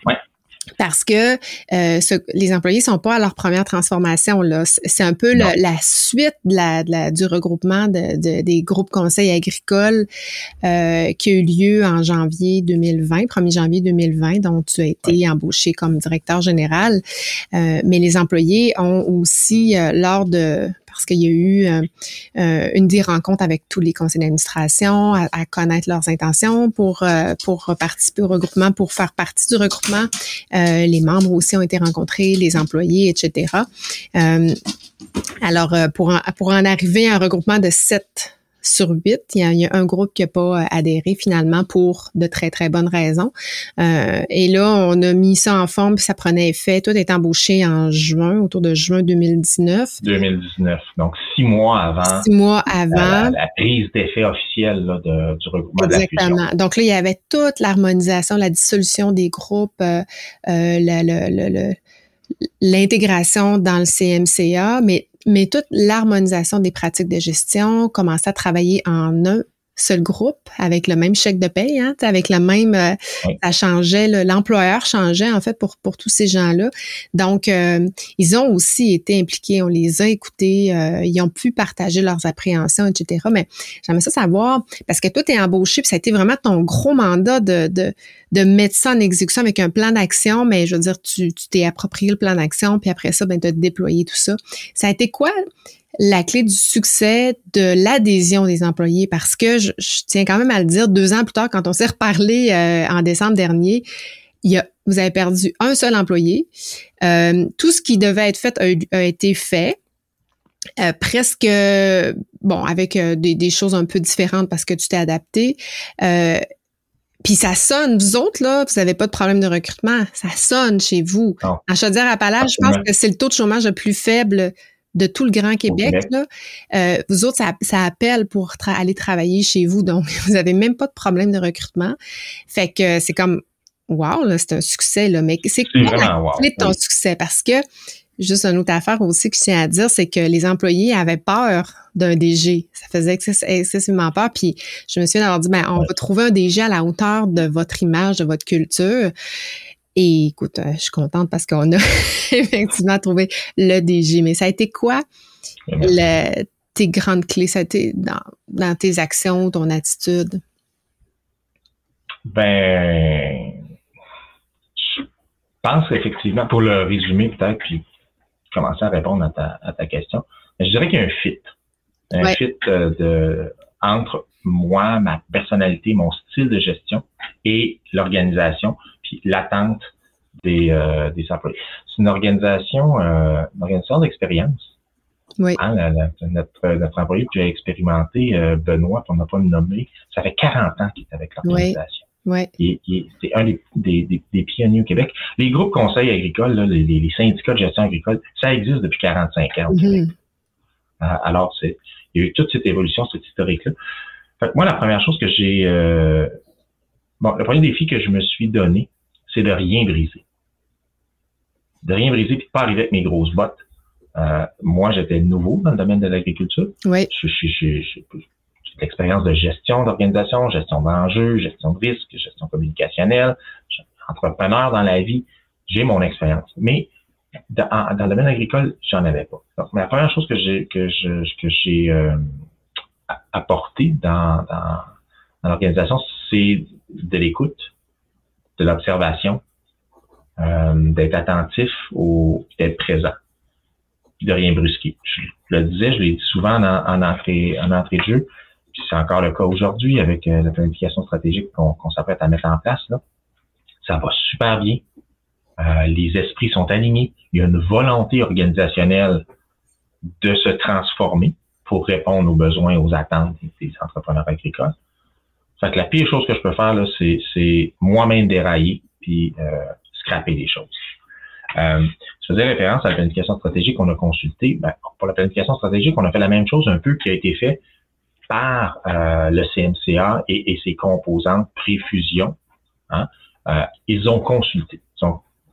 parce que euh, les employés sont pas à leur première transformation là. C'est un peu la suite de la, du regroupement de, des groupes conseils agricoles euh, qui a eu lieu en janvier 2020, 1er janvier 2020, dont tu as été embauché comme directeur général. Euh, mais les employés ont aussi, lors de parce qu'il y a eu euh, une des rencontres avec tous les conseils d'administration, à, connaître leurs intentions pour pour participer au regroupement, pour faire partie du regroupement. les membres aussi ont été rencontrés, les employés, etc. alors, pour pour en arriver à un regroupement de sept sur huit. Il y, a, un groupe qui n'a pas euh, adhéré finalement pour de très, très bonnes raisons. Euh, et là, on a mis ça en forme, puis ça prenait effet. Tout est embauché en juin, autour de juin 2019. 2019. Donc, six mois avant. Six mois avant. La, prise d'effet officielle du regroupement Exactement. De la Donc là, il y avait toute l'harmonisation, la dissolution des groupes, euh, l'intégration dans le CMCA, mais mais toute l'harmonisation des pratiques de gestion, commençait à travailler en un seul groupe avec le même chèque de paye, hein, avec le même, euh, ça changeait, l'employeur changeait en fait pour pour tous ces gens-là. Donc euh, ils ont aussi été impliqués, on les a écoutés, euh, ils ont pu partager leurs appréhensions, etc. Mais j'aimerais ça savoir parce que toi t'es embauché, puis ça a été vraiment ton gros mandat de de de mettre ça en exécution avec un plan d'action, mais je veux dire tu tu t'es approprié le plan d'action, puis après ça ben as déployé tout ça. Ça a été quoi la clé du succès de l'adhésion des employés? Parce que je, tiens quand même à le dire, deux ans plus tard, quand on s'est reparlé euh, en décembre dernier, il y a, vous avez perdu un seul employé. Euh, tout ce qui devait être fait a, été fait. Euh, presque bon avec des, choses un peu différentes parce que tu t'es adapté. Puis ça sonne, vous autres, là, vous n'avez pas de problème de recrutement. Ça sonne chez vous. En Chaudière-Appalaches, je pense que c'est le taux de chômage le plus faible de tout le Grand Québec. Là. Euh, vous autres, ça, appelle pour aller travailler chez vous, donc vous avez même pas de problème de recrutement. Fait que c'est comme wow, là, c'est un succès, là. Mais c'est quoi la clé de ton succès? Parce que juste une autre affaire aussi que je tiens à dire, c'est que les employés avaient peur d'un DG. Ça faisait excessivement peur. Puis je me suis d'avoir dit, ben, on va trouver un DG à la hauteur de votre image, de votre culture. Et écoute, euh, je suis contente parce qu'on a effectivement trouvé le DG. Mais ça a été quoi tes grandes clés? Ça a été dans, tes actions, ton attitude? Ben, je pense effectivement, pour le résumer peut-être, puis commencer à répondre à ta, question, je dirais qu'il y a un fit. Un fit euh, de, entre moi, ma personnalité, mon style de gestion et l'organisation l'attente des, euh, des employés. C'est une organisation, euh, une organisation d'expérience. Oui. Hein, notre, notre employé que j'ai expérimenté, euh, Benoît, on n'a pas le nommé, ça fait 40 ans qu'il est avec l'organisation. Oui. C'est un des, des, des, pionniers au Québec. Les groupes conseils agricoles, là, les, les, syndicats de gestion agricole, ça existe depuis 45 ans au mm-hmm. Québec. Euh, alors, c'est, il y a eu toute cette évolution, cette historique-là. moi, la première chose que j'ai... Euh, bon, le premier défi que je me suis donné, c'est de rien briser. De rien briser puis de pas arriver avec mes grosses bottes. Euh, moi, j'étais nouveau dans le domaine de l'agriculture. Oui. L'expérience de gestion d'organisation, gestion d'enjeux, gestion de risques, gestion communicationnelle, entrepreneur dans la vie. J'ai mon expérience. Mais dans, le domaine agricole, j'en avais pas. Donc, la première chose que j'ai que que j'ai euh, apporté dans, dans, dans l'organisation, c'est de l'écoute, de l'observation, euh, d'être attentif ou d'être présent, de rien brusquer. Je, le disais, je l'ai dit souvent en, entrée, en entrée de jeu, c'est encore le cas aujourd'hui avec euh, la planification stratégique qu'on s'apprête à mettre en place. Là. Ça va super bien. Euh, les esprits sont alignés. Il y a une volonté organisationnelle de se transformer pour répondre aux besoins, aux attentes des entrepreneurs agricoles. Fait la pire chose que je peux faire, c'est, moi-même dérailler puis euh, scraper des choses. Euh, je faisais référence à la planification stratégique qu'on a consultée. Ben, pour la planification stratégique, on a fait la même chose un peu qui a été fait par euh, le CMCA et, et, ses composantes pré-fusion. Hein. Euh, ils ont consulté.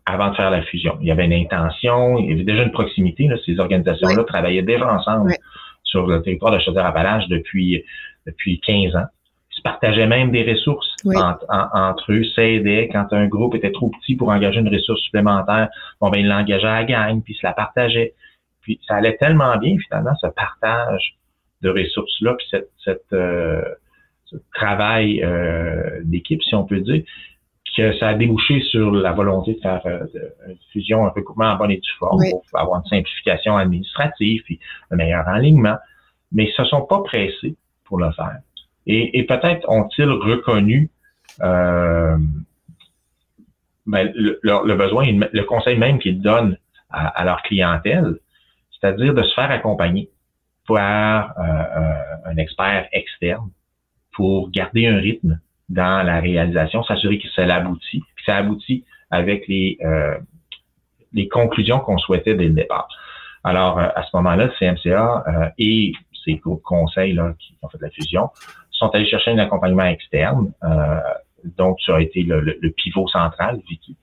Avant de faire la fusion. Il y avait une intention, il y avait déjà une proximité. Là, ces organisations-là travaillaient déjà ensemble sur le territoire de Chaudière-Appalaches depuis, depuis 15 ans se partageaient même des ressources entre eux, s'aidaient quand un groupe était trop petit pour engager une ressource supplémentaire, bon ben ils l'engageaient à la gang, puis se la partageaient. Puis ça allait tellement bien finalement ce partage de ressources là, puis cette, euh, ce travail euh, d'équipe si on peut dire, que ça a débouché sur la volonté de faire euh, une fusion, un recoupement en bonne et due forme pour avoir une simplification administrative et un meilleur alignement. Mais ils se sont pas pressés pour le faire. Et, peut-être ont-ils reconnu euh, ben, le, besoin, le conseil même qu'ils donnent à, leur clientèle, c'est-à-dire de se faire accompagner par euh, un expert externe pour garder un rythme dans la réalisation, s'assurer que ça aboutit, que ça aboutit avec les, euh, les conclusions qu'on souhaitait dès le départ. Alors, euh, à ce moment-là, CMCA euh, et ses conseils là, qui ont fait la fusion sont allés chercher un accompagnement externe. Euh, donc, ça a été le, le, pivot central, Vicky.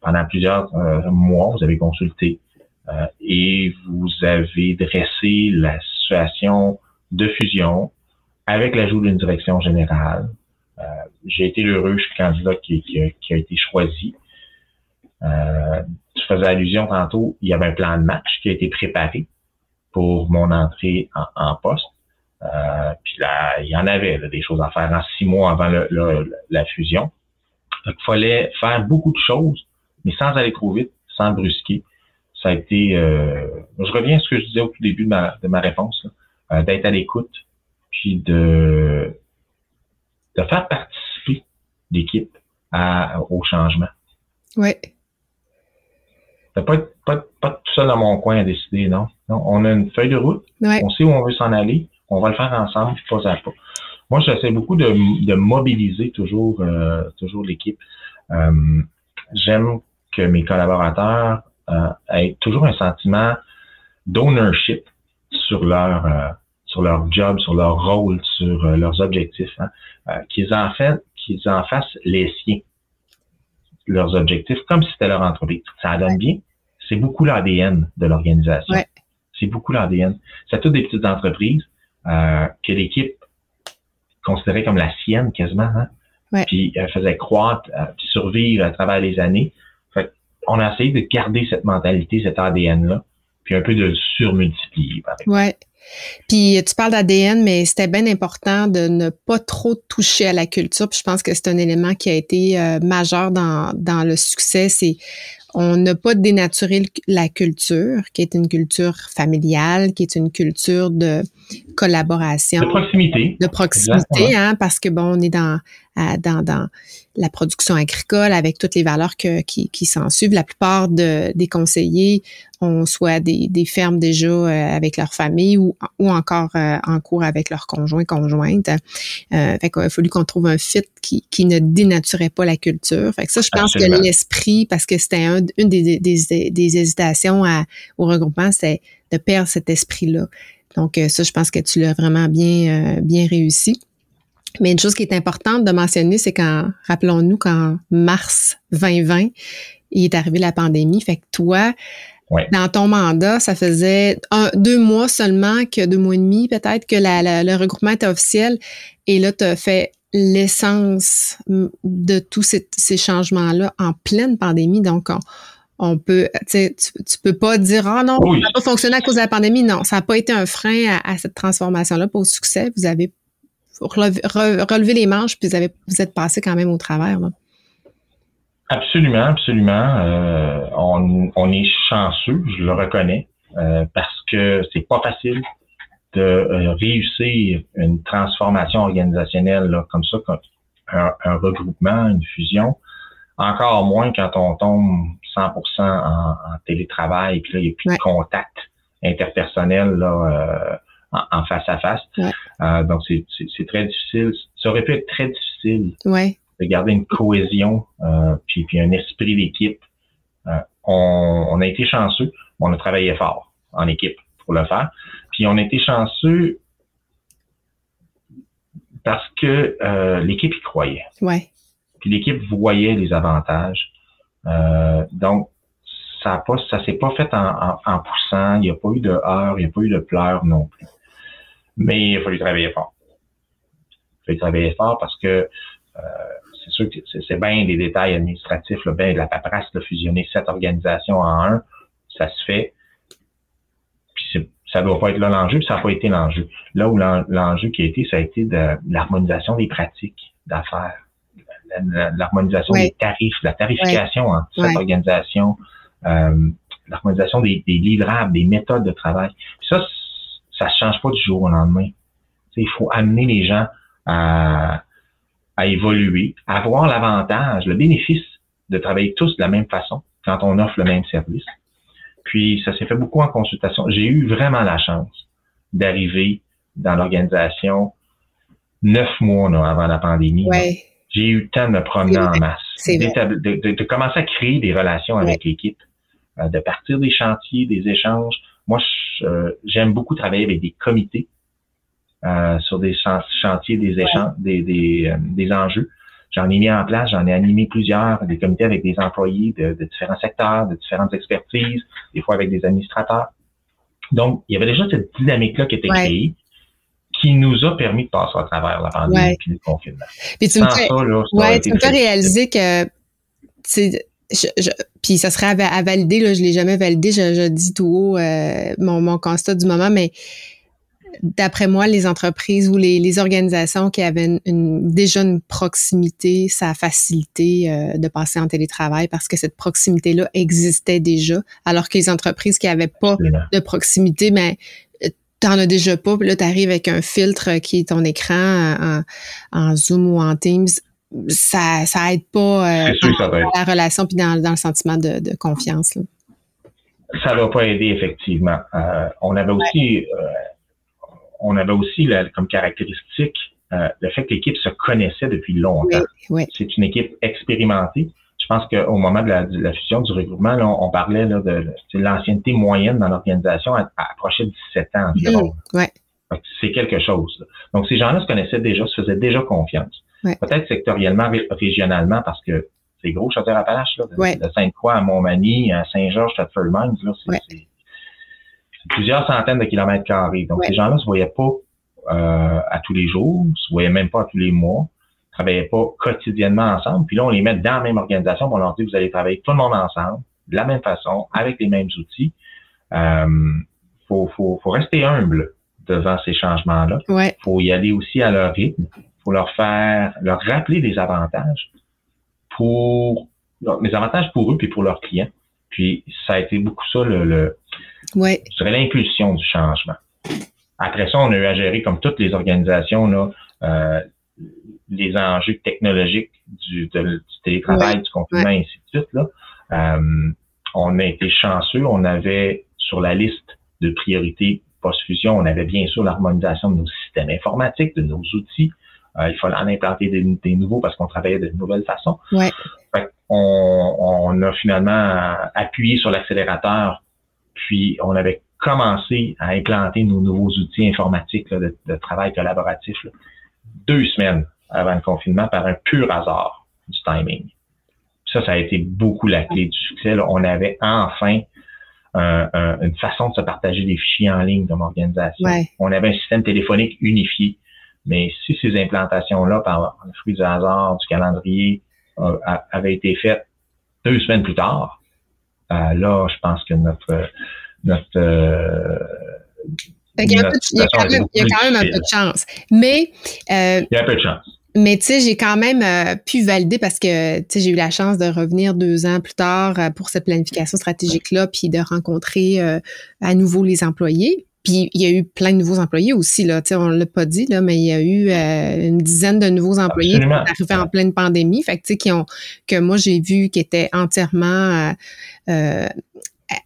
pendant plusieurs mois, vous avez consulté et vous avez dressé la situation de fusion avec l'ajout d'une direction générale, euh, j'ai été l'heureux candidat qui, qui, a, été choisi. Euh, tu faisais allusion tantôt, il y avait un plan de match qui a été préparé pour mon entrée en, poste. Euh, puis là, il y en avait des choses à faire en six mois avant la fusion. il fallait faire beaucoup de choses, mais sans aller trop vite, sans brusquer. Ça a été, euh, je reviens à ce que je disais au tout début de ma, de ma réponse, d'être à l'écoute, puis de de faire participer l'équipe au changement. Oui. De pas être, pas, tout seul dans mon coin à décider, non? on a une feuille de route, on sait où on veut s'en aller, on va le faire ensemble, pas à pas. Moi, j'essaie beaucoup de, de mobiliser toujours, euh, toujours l'équipe. Euh, j'aime que mes collaborateurs euh, aient toujours un sentiment d'ownership sur leur sur leur job, sur leur rôle, sur euh, leurs objectifs, hein, euh, qu'ils en fassent, qu'ils en fassent les siens, leurs objectifs, comme si c'était leur entreprise. Ça donne bien. C'est beaucoup l'ADN de l'organisation. C'est beaucoup l'ADN. C'est toutes des petites entreprises euh, que l'équipe considérait comme la sienne quasiment, hein, puis faisait croître, puis survivre à travers les années. On a essayé de garder cette mentalité, cet ADN-là, puis un peu de le surmultiplier. Ouais. Puis tu parles d'ADN, mais c'était bien important de ne pas trop toucher à la culture. Puis je pense que c'est un élément qui a été euh, majeur dans, dans le succès. C'est on n'a pas dénaturé la culture, qui est une culture familiale, qui est une culture de collaboration. De proximité. De proximité, hein, parce que bon, on est dans, dans, dans la production agricole avec toutes les valeurs que, qui, qui s'en suivent. La plupart de, des conseillers ont soit des, des fermes déjà euh, avec leur famille ou, ou encore euh, en cours avec leurs conjoints, conjointes. Euh, fait qu'il a fallu qu'on trouve un fit qui, qui ne dénaturait pas la culture. Fait que ça, je pense que l'esprit, parce que c'était un, une des, des, des hésitations à, au regroupement, c'est de perdre cet esprit-là. Donc, euh, ça, je pense que tu l'as vraiment bien, bien réussi. Mais une chose qui est importante de mentionner, c'est qu'en, rappelons-nous qu'en mars 2020, il est arrivé la pandémie. Fait que toi, dans ton mandat, ça faisait un, deux mois seulement que deux mois et demi peut-être que le regroupement était officiel. Et là, tu as fait l'essence de tous ces, changements-là en pleine pandémie. Donc, on, peut, tu, tu peux pas dire, ah non, ça n'a pas fonctionné à cause de la pandémie. Non, ça n'a pas été un frein à, cette transformation-là pour le succès. Vous avez relevé les manches, puis vous, avez, vous êtes passé quand même au travers. Là. Absolument, absolument. Euh, on, est chanceux, je le reconnais, euh, parce que c'est pas facile de euh, réussir une transformation organisationnelle là, comme ça, comme un, regroupement, une fusion. Encore moins quand on tombe 100% en, télétravail et puis là, il n'y a plus de contact interpersonnel là, en, face à face. donc, c'est très difficile. Ça aurait pu être très difficile ouais de garder une cohésion euh, puis, puis un esprit d'équipe. Euh, on, a été chanceux, on a travaillé fort en équipe pour le faire. Puis on a été chanceux parce que euh, l'équipe y croyait. Ouais. Puis l'équipe voyait les avantages. donc, ça a pas, ça s'est pas fait en, en, poussant. Il n'y a pas eu de heurts, il n'y a pas eu de pleurs non plus. Mais il a fallu travailler fort. Il a fallu travailler fort parce que c'est sûr que c'est bien des détails administratifs, là, bien de la paperasse, de fusionner cette organisation en un, ça se fait. Ça doit pas être là l'enjeu, puis ça n'a pas été l'enjeu. Là où l'enjeu qui a été, ça a été de, l'harmonisation des pratiques d'affaires, l'harmonisation des tarifs, la tarification en cette organisation, euh, l'harmonisation des, livrables, des méthodes de travail. ça, ça se change pas du jour au lendemain. il faut amener les gens à, à évoluer, à avoir l'avantage, le bénéfice de travailler tous de la même façon quand on offre le même service. Puis ça s'est fait beaucoup en consultation. J'ai eu vraiment la chance d'arriver dans l'organisation neuf mois avant la pandémie. J'ai eu le temps de me promener en masse, de, commencer à créer des relations avec l'équipe, euh, de partir des chantiers, des échanges. Moi, euh, j'aime beaucoup travailler avec des comités euh, sur des chantiers, des échanges, des, des, des enjeux. J'en ai mis en place, j'en ai animé plusieurs, des comités avec des employés de, différents secteurs, de différentes expertises, des fois avec des administrateurs. Donc, il y avait déjà cette dynamique-là qui était créée qui nous a permis de passer à travers la pandémie et le confinement. Puis tu me fais, ouais, tu me fais réaliser que je, je, puis ça serait à, valider, là, je l'ai jamais validé, je, je dis tout haut euh, mon, mon constat du moment, mais d'après moi, les entreprises ou les, les organisations qui avaient une, déjà une proximité, ça a facilité euh, de passer en télétravail parce que cette proximité-là existait déjà, alors que les entreprises qui avaient pas de proximité, mais ben, t'en as déjà pas, puis là, tu arrives avec un filtre qui est ton écran en, en Zoom ou en Teams, ça, ça aide pas euh, dans, la relation puis dans, dans le sentiment de, de confiance. Là. Ça va pas aider, effectivement. Euh, on avait aussi euh, on avait aussi comme caractéristique euh, le fait que l'équipe se connaissait depuis longtemps. C'est une équipe expérimentée. Je pense qu'au moment de la, fusion, du regroupement, on, parlait là, de, l'ancienneté moyenne dans l'organisation à, approchait 17 ans environ. Mmh, c'est quelque chose. Donc, ces gens-là se connaissaient déjà, se faisaient déjà confiance. Peut-être sectoriellement, régionalement, parce que c'est gros, Château-Appalaches, là, de, Sainte-Croix à Montmagny, à Saint-Georges, Stratford Mines, là, c'est plusieurs centaines de kilomètres carrés. Donc, ces gens-là se voyaient pas euh, à tous les jours, se voyaient même pas à tous les mois, travaillaient pas quotidiennement ensemble. Puis là, on les met dans la même organisation, on leur dit, vous allez travailler tout le monde ensemble, de la même façon, avec les mêmes outils. Euh, faut, faut, faut rester humble devant ces changements-là. Ouais. faut y aller aussi à leur rythme. faut leur faire, leur rappeler des avantages pour, les avantages pour eux puis pour leurs clients. Puis ça a été beaucoup ça le, le Ouais. L'impulsion du changement. Après ça, on a eu à gérer, comme toutes les organisations, là, euh, les enjeux technologiques du, télétravail, du confinement, et ainsi de suite. Là. Euh, on a été chanceux. On avait sur la liste de priorités post-fusion, on avait bien sûr l'harmonisation de nos systèmes informatiques, de nos outils. Euh, il fallait en implanter des, nouveaux parce qu'on travaillait de nouvelles façons. Ouais. On, on, a finalement appuyé sur l'accélérateur puis, on avait commencé à implanter nos nouveaux outils informatiques de, travail collaboratif deux semaines avant le confinement par un pur hasard du timing. Ça, ça a été beaucoup la clé du succès. On avait enfin une façon de se partager des fichiers en ligne comme organisation. On avait un système téléphonique unifié. Mais si ces implantations-là, par le fruit du hasard, du calendrier, avaient été faites deux semaines plus tard, euh, là, je pense que notre notre euh, il y, a quand même, un peu de chance. Mais euh, il y a un peu de chance. Mais tu sais, j'ai quand même pu valider parce que tu sais, j'ai eu la chance de revenir deux ans plus tard pour cette planification stratégique-là, puis de rencontrer à nouveau les employés. Puis il y a eu plein de nouveaux employés aussi, là. Tu sais, on l'a pas dit, là, mais il y a eu une dizaine de nouveaux employés qui sont arrivés en pleine pandémie. Fait que, tu sais, qui ont, que moi j'ai vu qui étaient entièrement euh,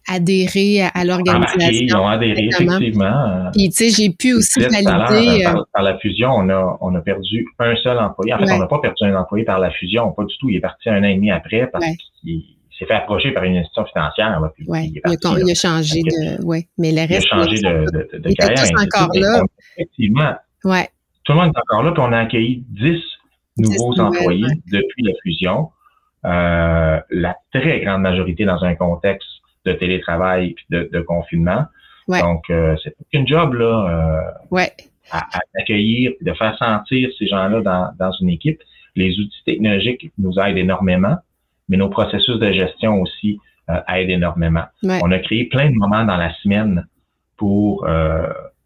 adhéré à, l'organisation. Ils ont adhéré, effectivement. Puis, tu sais, j'ai pu aussi valider... Euh, par, la fusion, on a, on a perdu un seul employé. En fait, on n'a pas perdu un employé par la fusion, pas du tout. Il est parti un an et demi après parce qu'il s'est fait approcher par une institution financière. Là, ouais. il, a, changé de... Ouais. Mais le reste... Il a changé de, de, de, carrière. Tous encore là. effectivement. Ouais. Tout le monde est encore là, puis on a accueilli 10 nouveaux employés depuis la fusion. Euh, la très grande majorité dans un contexte de télétravail et de, confinement. Donc, euh, c'est une job là, euh, à, accueillir, de faire sentir ces gens-là dans, une équipe. Les outils technologiques nous aident énormément, mais nos processus de gestion aussi euh, aident énormément. On a créé plein de moments dans la semaine pour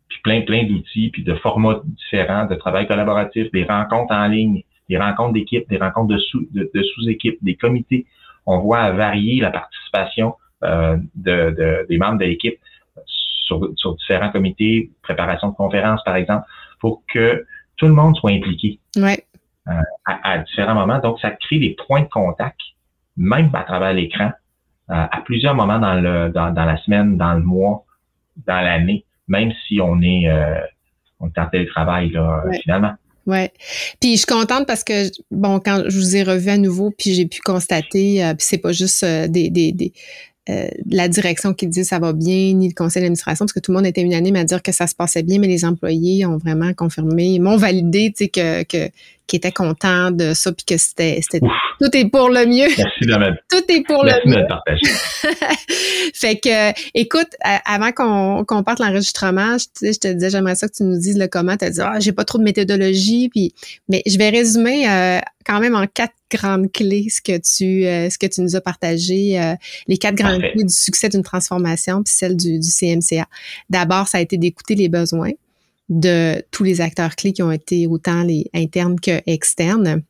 puis plein plein d'outils puis de formats différents de travail collaboratif, des rencontres en ligne, des rencontres d'équipe, des rencontres de sous de, sous-équipes, des comités. On voit varier la participation euh, de, des membres de l'équipe sur, sur différents comités, préparation de conférences par exemple, pour que tout le monde soit impliqué ouais. Euh, à, différents moments. Donc, ça crée des points de contact, même à travers l'écran, euh, à plusieurs moments dans, le, dans, dans la semaine, dans le mois, dans l'année, même si on est, euh, on est en télétravail là, finalement. Ouais. Puis je suis contente parce que bon, quand je vous ai revu à nouveau, puis j'ai pu constater, euh, puis c'est pas juste euh, des, des, des euh, la direction qui dit ça va bien, ni le conseil d'administration, parce que tout le monde était unanime à dire que ça se passait bien, mais les employés ont vraiment confirmé, m'ont validé, tu sais, que, que qui étaient contents de ça, puis que c'était, c'était tout est pour le mieux. Merci de Tout est pour le mieux. partager. fait que, écoute, avant qu'on, qu'on parte l'enregistrement, je, je te disais, j'aimerais ça que tu nous dises le comment. Tu as dit, ah, j'ai pas trop de méthodologie, puis, mais je vais résumer euh, quand même en quatre grandes clés ce que tu euh, ce que tu nous as partagé, euh, les quatre grandes clés du succès d'une transformation, puis celle du, du CMCA. D'abord, ça a été d'écouter les besoins de tous les acteurs clés qui ont été autant les internes que externes.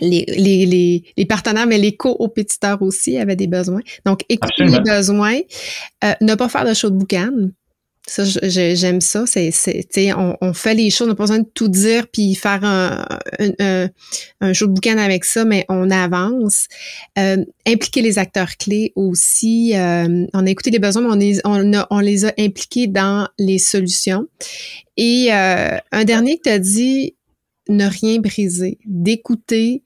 Les, les, les, les partenaires, mais les co-opétiteurs aussi avaient des besoins. Donc, écouter les besoins, euh, ne pas faire de show de boucan, ça, j'aime ça. C'est, c'est, on, on fait les choses, on n'a pas besoin de tout dire puis faire un, un, un, show de boucan avec ça, mais on avance. Euh, impliquer les acteurs clés aussi. Euh, on a écouté les besoins, mais on, les, on, a, on les a impliqués dans les solutions. Et euh, un dernier que tu as dit, ne rien briser, d'écouter,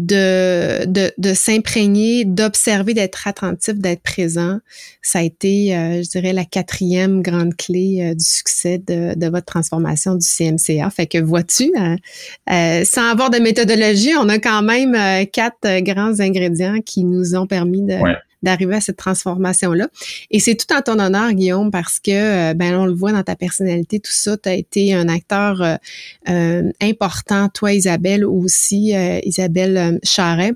de, de, de s'imprégner, d'observer, d'être attentif, d'être présent. Ça a été, euh, je dirais, la quatrième grande clé euh, du succès de, de, votre transformation du CMCA. Fait que vois-tu, hein, euh, sans avoir de méthodologie, on a quand même quatre grands ingrédients qui nous ont permis de, d'arriver à cette transformation-là. Et c'est tout en ton honneur, Guillaume, parce que, euh, ben, on le voit dans ta personnalité, tout ça, tu as été un acteur euh, euh, important, toi, Isabelle, aussi, Isabelle Charret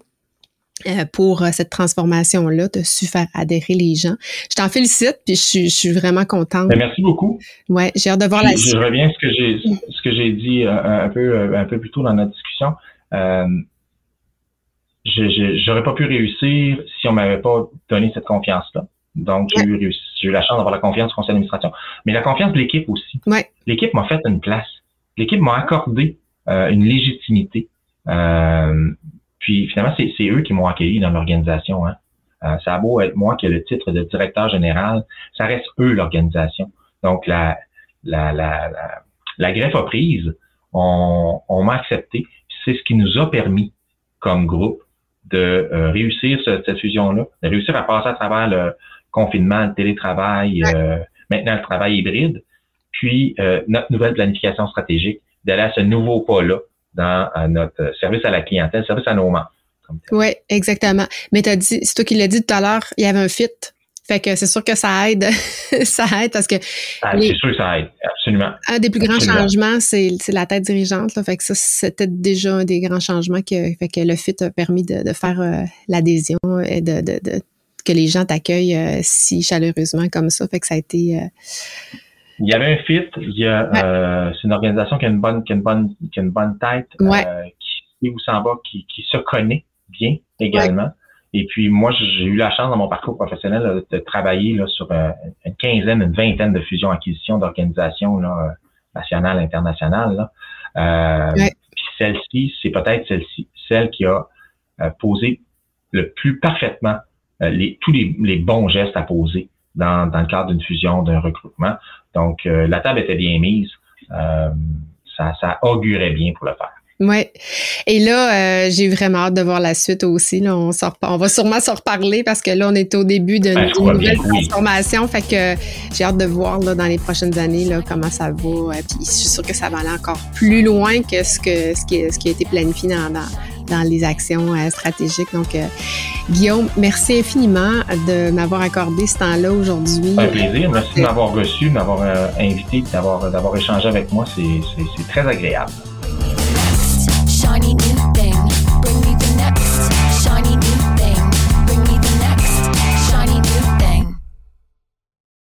pour cette transformation-là, as su faire adhérer les gens. Je t'en félicite, puis je, suis vraiment contente. Ben, merci beaucoup. Ouais, j'ai hâte de voir la. Je reviens à ce que j'ai ce que j'ai dit un peu un peu plus tôt dans notre discussion je j'aurais pas pu réussir si on m'avait pas donné cette confiance-là. Donc, j'ai eu, eu la chance d'avoir la confiance du conseil d'administration. Mais la confiance de l'équipe aussi. Ouais. L'équipe m'a fait une place. L'équipe m'a accordé euh, une légitimité. Euh, puis finalement, c'est eux qui m'ont accueilli dans l'organisation. Hein. Euh, ça a beau être moi qui ai le titre de directeur général, ça reste eux l'organisation. Donc, la, la, la, la, la greffe a prise, on, on m'a accepté. C'est ce qui nous a permis, comme groupe, de euh, réussir cette fusion-là, de réussir à passer à travers le confinement, le télétravail, euh, maintenant le travail hybride, puis euh, notre nouvelle planification stratégique, d'aller à ce nouveau pas-là dans notre service à la clientèle, service à nos membres. Oui, exactement. Mais tu as dit, c'est toi qui l'as dit tout à l'heure, il y avait un fit. Fait que c'est sûr que ça aide. ça aide parce que. Ah, c'est sûr que ça aide, absolument. Un des plus grands changements, c'est la tête dirigeante. Là, fait que ça, c'était déjà un des grands changements que, fait que le FIT a permis de, faire euh, l'adhésion et de, de, que les gens t'accueillent euh, si chaleureusement comme ça. Fait que ça a été. Euh, il y avait un fit. Il y a, c'est une organisation qui a une bonne, qui a une bonne, qui a une bonne tête, qui sait où s'en va, qui, qui se connaît bien également. Et puis moi, j'ai eu la chance dans mon parcours professionnel de travailler là, sur euh, une quinzaine, une vingtaine de fusions-acquisitions d'organisations là, nationales, internationales. Euh, Puis celle-ci, c'est peut-être celle-ci, celle qui a euh, posé le plus parfaitement euh, les, tous les, les, bons gestes à poser dans, dans le cadre d'une fusion, d'un recrutement. Donc, la table était bien mise. ça, ça augurait bien pour le faire. Ouais. Et là, euh, j'ai vraiment hâte de voir la suite aussi. Là, on, sort, on va sûrement se reparler parce que là, on est au début d'une ben, nouvelle transformation. Fait que j'ai hâte de voir là, dans les prochaines années là, comment ça va. Euh, puis je suis sûre que ça va aller encore plus loin que ce, que, ce, qui, ce qui a été planifié dans, dans, les actions euh, stratégiques. Donc, Guillaume, merci infiniment de m'avoir accordé ce temps-là aujourd'hui. Un plaisir. Merci de m'avoir reçu, de m'avoir invité, d'avoir, d'avoir échangé avec moi. C'est très agréable. Shiny